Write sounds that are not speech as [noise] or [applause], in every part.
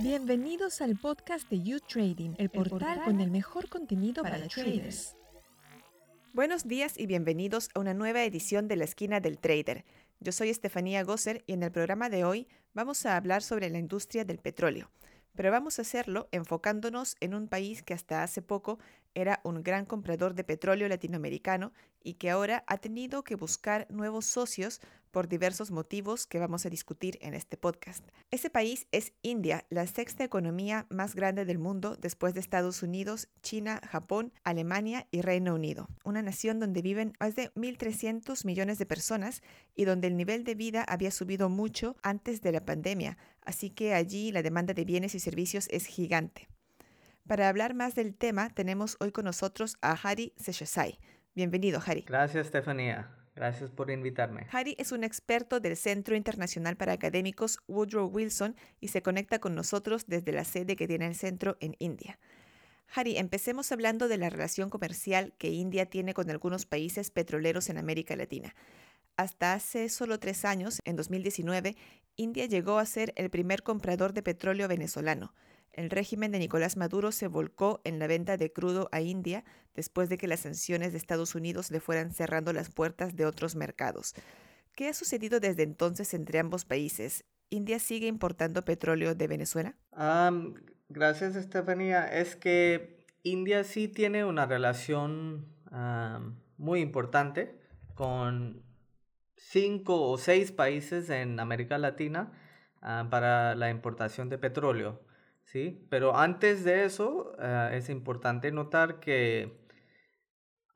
Bienvenidos al podcast de You Trading, el portal con el mejor contenido para, traders. Buenos días y bienvenidos a una nueva edición de la esquina del trader. Yo soy Estefanía Gosser y en el programa de hoy vamos a hablar sobre la industria del petróleo. Pero vamos a hacerlo enfocándonos en un país que hasta hace poco era un gran comprador de petróleo latinoamericano y que ahora ha tenido que buscar nuevos socios por diversos motivos que vamos a discutir en este podcast. Ese país es India, la sexta economía más grande del mundo después de Estados Unidos, China, Japón, Alemania y Reino Unido. Una nación donde viven más de 1.300 millones de personas y donde el nivel de vida había subido mucho antes de la pandemia, así que allí la demanda de bienes y servicios es gigante. Para hablar más del tema, tenemos hoy con nosotros a Hari Seshasai. Bienvenido, Hari. Gracias, Estefanía. Gracias por invitarme. Harry es un experto del Centro Internacional para Académicos Woodrow Wilson y se conecta con nosotros desde la sede que tiene el centro en India. Harry, empecemos hablando de la relación comercial que India tiene con algunos países petroleros en América Latina. Hasta hace solo tres años, en 2019, India llegó a ser el primer comprador de petróleo venezolano el régimen de Nicolás Maduro se volcó en la venta de crudo a India después de que las sanciones de Estados Unidos le fueran cerrando las puertas de otros mercados. ¿Qué ha sucedido desde entonces entre ambos países? ¿India sigue importando petróleo de Venezuela? gracias, Estefanía. Es que India sí tiene una relación muy importante con cinco o seis países en América Latina para la importación de petróleo. ¿Sí? Pero antes de eso, eh, es importante notar que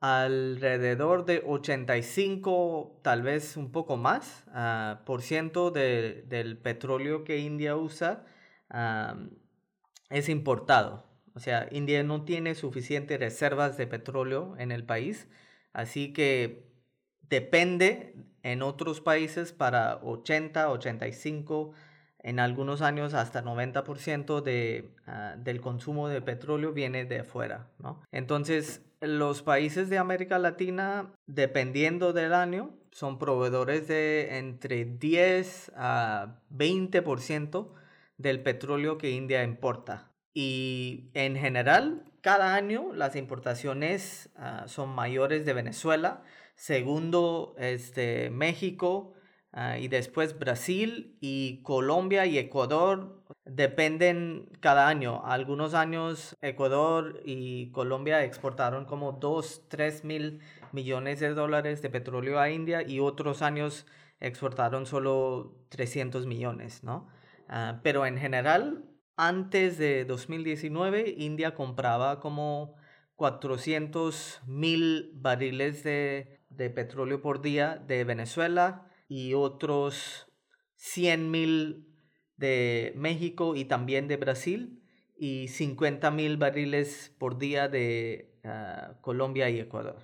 alrededor de 85, tal vez un poco más, ah, por ciento del petróleo que India usa es importado. O sea, India no tiene suficientes reservas de petróleo en el país, así que depende en otros países para 80, 85 en algunos años hasta 90% de, ah, del consumo de petróleo viene de afuera. ¿no? Entonces, los países de América Latina, dependiendo del año, son proveedores de entre 10 a 20% del petróleo que India importa. Y en general, cada año las importaciones ah, son mayores de Venezuela, segundo este, México, Ah, y después Brasil y Colombia y Ecuador dependen cada año. Algunos años Ecuador y Colombia exportaron como 2, 3 mil millones de dólares de petróleo a India y otros años exportaron solo 300 millones, ¿no? Ah, pero en general, antes de 2019, India compraba como 400 mil barriles de, de petróleo por día de Venezuela, y otros 100 mil de México y también de Brasil y 50 mil barriles por día de ah, Colombia y Ecuador.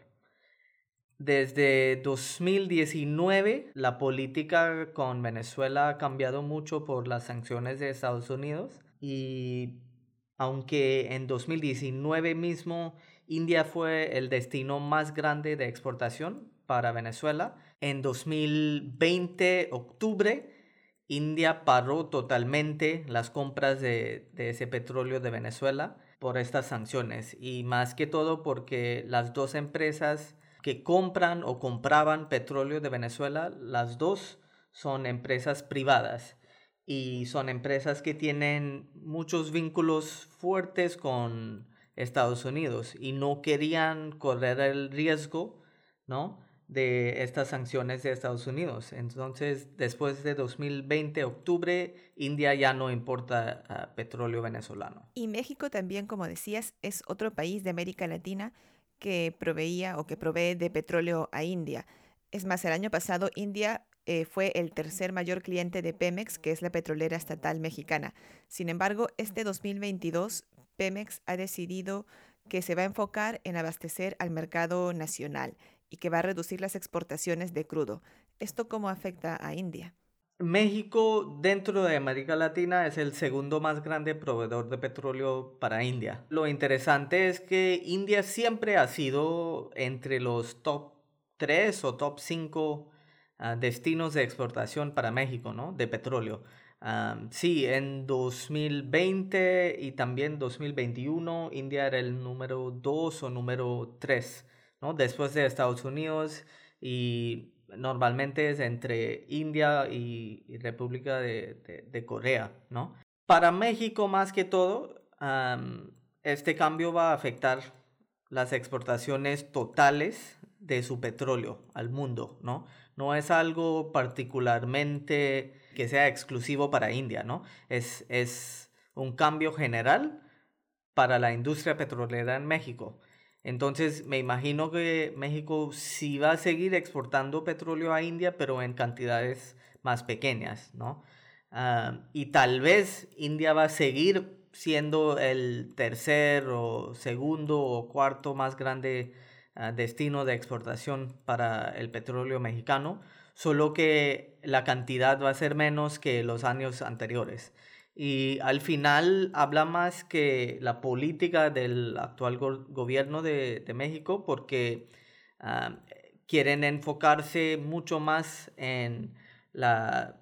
Desde 2019 la política con Venezuela ha cambiado mucho por las sanciones de Estados Unidos y aunque en 2019 mismo India fue el destino más grande de exportación para Venezuela, en 2020, octubre, India paró totalmente las compras de, ese petróleo de Venezuela por estas sanciones y más que todo porque las dos empresas que compran o compraban petróleo de Venezuela, las dos son empresas privadas y son empresas que tienen muchos vínculos fuertes con Estados Unidos y no querían correr el riesgo, ¿no? De estas sanciones de Estados Unidos. Entonces, después de 2020, octubre, India ya no importa ah, petróleo venezolano. Y México también, como decías, es otro país de América Latina que proveía o que provee de petróleo a India. Es más, el año pasado India eh, fue el tercer mayor cliente de Pemex, que es la petrolera estatal mexicana. Sin embargo, este 2022, Pemex ha decidido que se va a enfocar en abastecer al mercado nacional y que va a reducir las exportaciones de crudo. ¿Esto cómo afecta a India? México dentro de América Latina es el segundo más grande proveedor de petróleo para India. Lo interesante es que India siempre ha sido entre los top 3 o top 5 ah, destinos de exportación para México, ¿no? De petróleo. sí, en 2020 y también 2021, India era el número 2 o número 3, ¿no? Después de Estados Unidos y normalmente es entre India y, República de, Corea, ¿no? Para México más que todo, este cambio va a afectar las exportaciones totales de su petróleo al mundo, ¿no? No es algo particularmente que sea exclusivo para India, es un cambio general para la industria petrolera en México. Entonces, me imagino que México sí va a seguir exportando petróleo a India, pero en cantidades más pequeñas, ¿no? Ah, y tal vez India va a seguir siendo el tercer o segundo o cuarto más grande ah, destino de exportación para el petróleo mexicano, solo que la cantidad va a ser menos que los años anteriores. Y al final habla más que la política del actual gobierno de, México porque ah, quieren enfocarse mucho más en la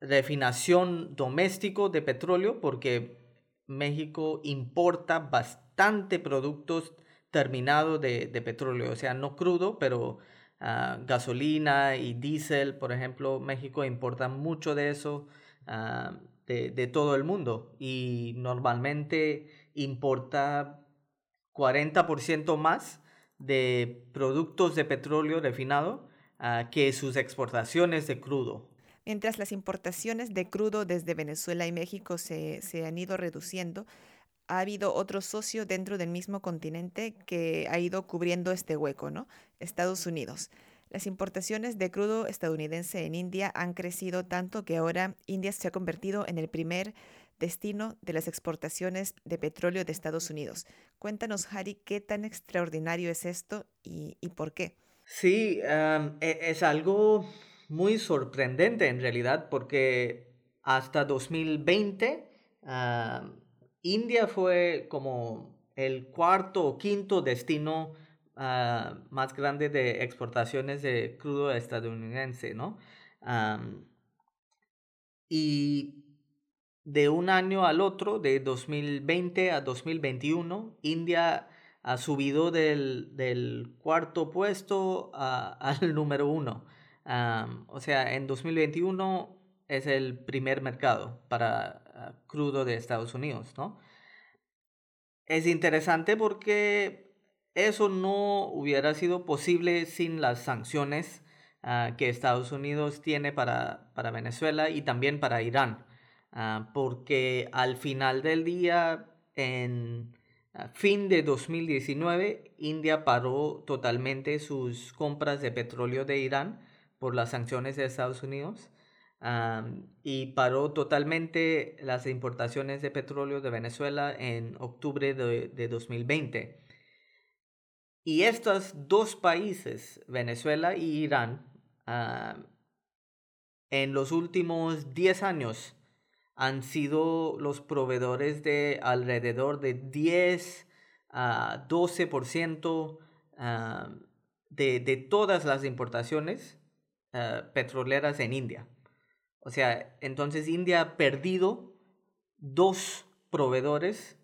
refinación doméstico de petróleo porque México importa bastante productos terminados de, petróleo, o sea, no crudo, pero ah, gasolina y diésel, por ejemplo, México importa mucho de eso. Ah, de, todo el mundo y normalmente importa 40% más de productos de petróleo refinado ah, que sus exportaciones de crudo. Mientras las importaciones de crudo desde Venezuela y México se, se han ido reduciendo, ha habido otro socio dentro del mismo continente que ha ido cubriendo este hueco, ¿no? Estados Unidos. Las importaciones de crudo estadounidense en India han crecido tanto que ahora India se ha convertido en el primer destino de las exportaciones de petróleo de Estados Unidos. Cuéntanos, Harry, qué tan extraordinario es esto y, por qué. Sí, e, es algo muy sorprendente en realidad porque hasta 2020 India fue como el cuarto o quinto destino Ah, más grande de exportaciones de crudo estadounidense, ¿no? y de un año al otro, de 2020 a 2021, India ha subido del, cuarto puesto [laughs] al número uno. o sea, en 2021 es el primer mercado para ah, crudo de Estados Unidos, ¿no? Es interesante porque eso no hubiera sido posible sin las sanciones ah, que Estados Unidos tiene para, Venezuela y también para Irán, ah, porque al final del día, en ah, fin de 2019, India paró totalmente sus compras de petróleo de Irán por las sanciones de Estados Unidos. y paró totalmente las importaciones de petróleo de Venezuela en octubre de, de 2020. Y estos dos países, Venezuela y Irán, en los últimos 10 años han sido los proveedores de alrededor de 10 a 12% ah, de, de, todas las importaciones ah, petroleras en India. O sea, entonces India ha perdido dos proveedores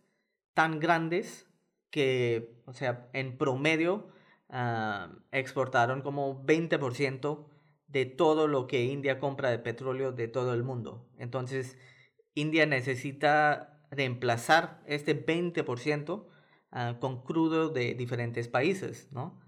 tan grandes que, o sea, en promedio ah, exportaron como 20% de todo lo que India compra de petróleo de todo el mundo. Entonces, India necesita reemplazar este 20% ah, con crudo de diferentes países, ¿no?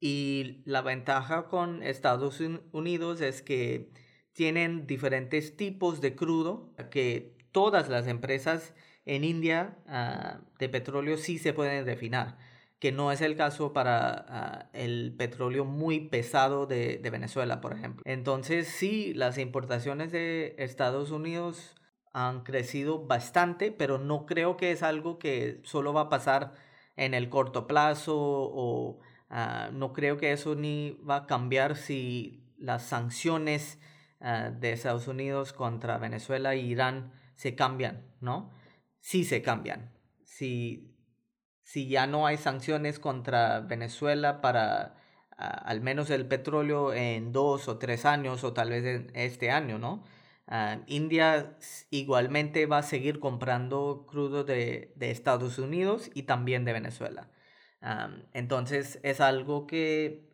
y la ventaja con Estados Unidos es que tienen diferentes tipos de crudo que todas las empresas en India ah, de petróleo sí se pueden refinar, que no es el caso para ah, el petróleo muy pesado de, Venezuela, por ejemplo. Entonces sí, las importaciones de Estados Unidos han crecido bastante, pero no creo que es algo que solo va a pasar en el corto plazo o ah, no creo que eso ni va a cambiar si las sanciones de Estados Unidos contra Venezuela e Irán se cambian, ¿no? Sí se cambian. Si, si ya no hay sanciones contra Venezuela para al menos el petróleo en dos o tres años o tal vez en este año, ¿no? Ah, India igualmente va a seguir comprando crudo de, Estados Unidos y también de Venezuela. entonces es algo que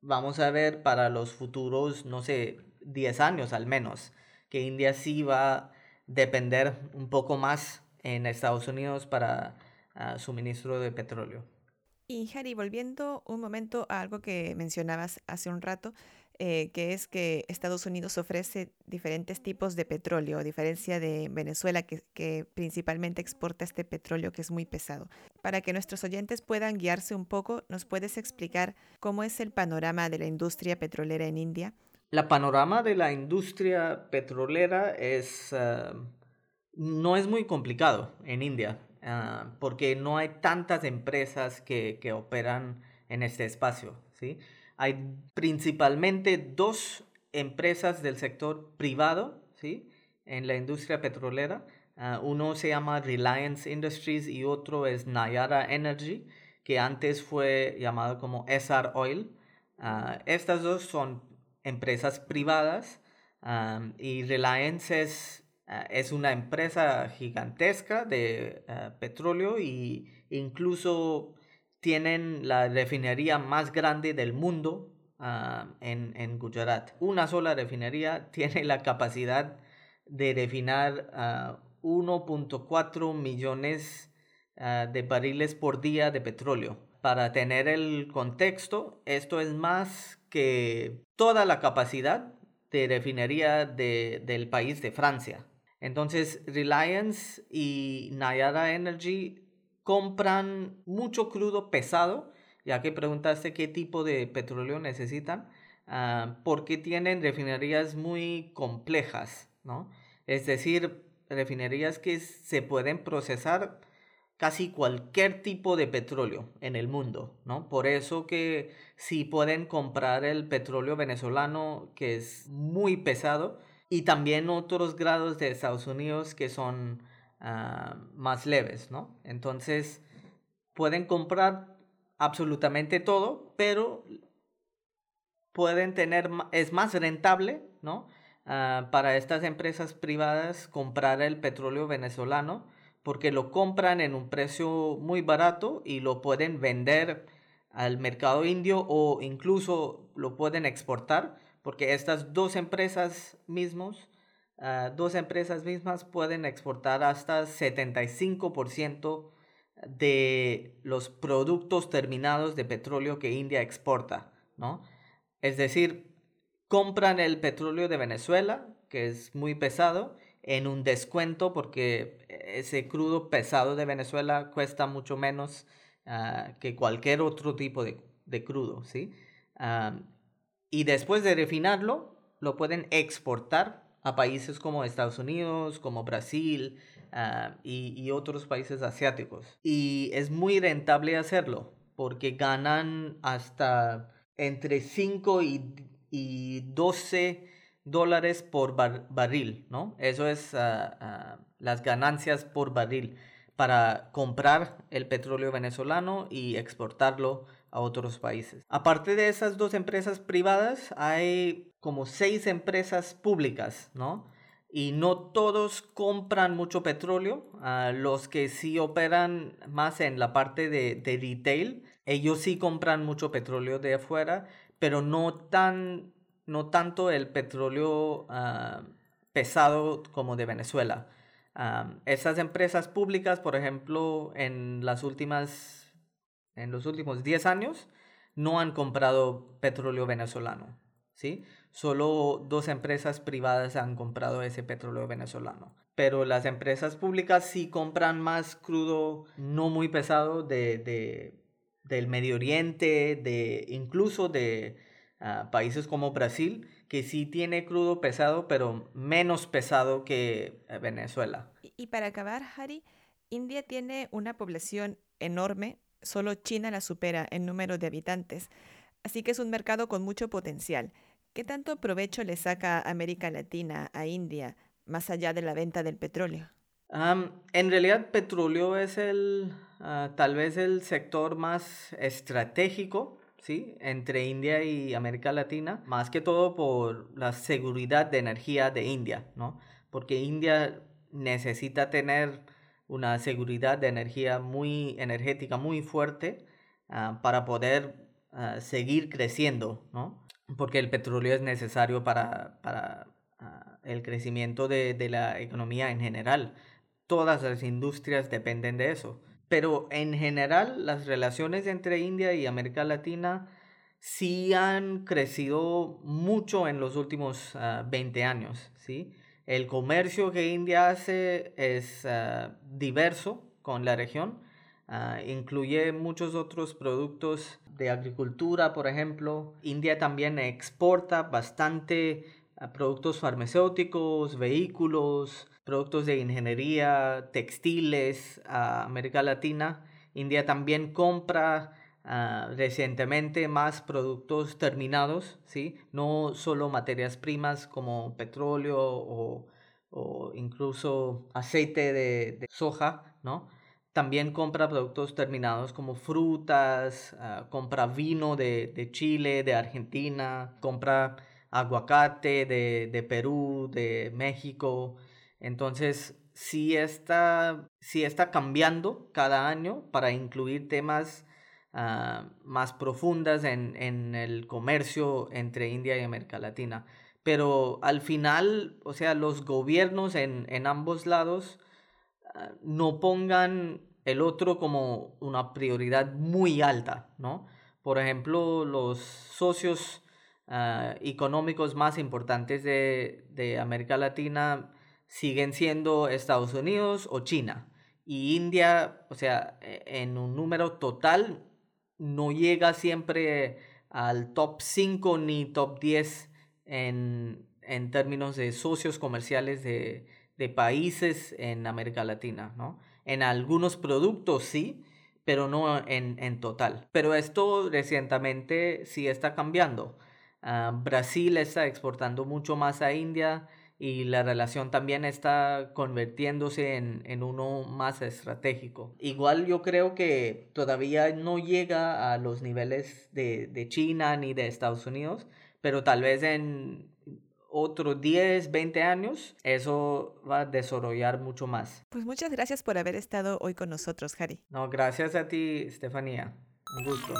vamos a ver para los futuros, no sé, 10 años al menos, que India sí va depender un poco más en Estados Unidos para uh, suministro de petróleo. Y Harry, volviendo un momento a algo que mencionabas hace un rato, eh, que es que Estados Unidos ofrece diferentes tipos de petróleo, a diferencia de Venezuela, que, que, principalmente exporta este petróleo que es muy pesado. Para que nuestros oyentes puedan guiarse un poco, ¿nos puedes explicar cómo es el panorama de la industria petrolera en India? La panorama de la industria petrolera es, ah, no es muy complicado en India, ah, porque no hay tantas empresas que, que operan en este espacio. ¿sí? Hay principalmente dos empresas del sector privado, ¿sí? En la industria petrolera. Ah, uno se llama Reliance Industries y otro es Nayara Energy, que antes fue llamado como SR Oil. Ah, estas dos son empresas privadas ah, y Reliance es, es una empresa gigantesca de petróleo e incluso tienen la refinería más grande del mundo ah, en, en, Gujarat. Una sola refinería [laughs] tiene la capacidad de refinar 1.4 ah, millones ah, de barriles por día de petróleo. Para tener el contexto, esto es más que toda la capacidad de refinería de, del país de Francia. Entonces, Reliance y Nayara Energy compran mucho crudo pesado, ya que preguntaste qué tipo de petróleo necesitan, ah, porque tienen refinerías muy complejas, ¿no? Es decir, refinerías que se pueden procesar casi cualquier tipo de petróleo en el mundo, ¿no? Por eso que si pueden comprar el petróleo venezolano, que es muy pesado, y también otros grados de Estados Unidos que son Ah, más leves, ¿no? Entonces, pueden comprar absolutamente todo, pero pueden tener, es más rentable, ¿no? Ah, para estas empresas privadas comprar el petróleo venezolano porque lo compran en un precio muy barato y lo pueden vender al mercado indio o incluso lo pueden exportar porque estas dos empresas mismos Ah, dos empresas mismas pueden exportar hasta 75% de los productos terminados de petróleo que India exporta, ¿no? Es decir, compran el petróleo de Venezuela, que es muy pesado, en un descuento porque ese crudo pesado de Venezuela cuesta mucho menos ah, que cualquier otro tipo de, crudo, ¿sí? Ah, y después de refinarlo, lo pueden exportar a países como Estados Unidos, como Brasil ah, y, otros países asiáticos. Y es muy rentable hacerlo porque ganan hasta entre 5 y, 12 dólares por barril, ¿no? Eso es ah, ah, las ganancias por barril para comprar el petróleo venezolano y exportarlo a otros países. Aparte de esas dos empresas privadas, hay como seis empresas públicas, ¿no? Y no todos compran mucho petróleo. Ah, los que sí operan más en la parte de, retail, ellos sí compran mucho petróleo de afuera, pero no, tan, no tanto el petróleo ah, pesado como de Venezuela. Ah, esas empresas públicas, por ejemplo, en las últimas en los últimos 10 años no han comprado petróleo venezolano. ¿sí? Solo dos empresas privadas han comprado ese petróleo venezolano. Pero las empresas públicas sí compran más crudo no muy pesado de, del Medio Oriente, de, incluso de países como Brasil, que sí tiene crudo pesado, pero menos pesado que eh, Venezuela. Y para acabar, Harry, India tiene una población enorme, Solo China la supera en número de habitantes, así que es un mercado con mucho potencial. ¿Qué tanto provecho le saca América Latina a India, más allá de la venta del petróleo? en realidad, petróleo es el, ah, tal vez el sector más estratégico, ¿sí? entre India y América Latina, más que todo por la seguridad de energía de India, ¿no? porque India necesita tener una seguridad de energía muy energética muy fuerte ah, para poder ah, seguir creciendo, ¿no? porque el petróleo es necesario para, para ah, el crecimiento de, de la economía en general. Todas las industrias dependen de eso. Pero en general las relaciones entre India y América Latina sí han crecido mucho en los últimos 20 años, ¿sí? El comercio que India hace es ah, diverso con la región. Ah, incluye muchos otros productos de agricultura, por ejemplo. India también exporta bastante ah, productos farmacéuticos, vehículos, productos de ingeniería, textiles a América Latina. India también compra Ah, recientemente más productos terminados, ¿sí? no solo materias primas como petróleo o, incluso aceite de, soja, ¿no? También compra productos terminados como frutas, uh, compra vino de, de, Chile, de Argentina, compra aguacate de, de Perú, de México. Entonces, sí está, sí está cambiando cada año para incluir temas Ah, más profundas en, en, el comercio entre India y América Latina. Pero al final, o sea, los gobiernos en, en ambos lados ah, no pongan el otro como una prioridad muy alta, ¿no? Por ejemplo, los socios uh, económicos más importantes de, de América Latina siguen siendo Estados Unidos o China. Y India, o sea, e, en un número total no llega siempre al top 5 ni top 10 en, en términos de socios comerciales de, de, países en América Latina, ¿no? En algunos productos sí, pero no en, en total. Pero esto recientemente sí está cambiando. Uh, Brasil está exportando mucho más a India y la relación también está convirtiéndose en, en, uno más estratégico. Igual yo creo que todavía no llega a los niveles de, de China ni de Estados Unidos, pero tal vez en otros 10, 20 años, eso va a desarrollar mucho más. Pues muchas gracias por haber estado hoy con nosotros, Harry. No, gracias a ti, Estefanía. Un gusto.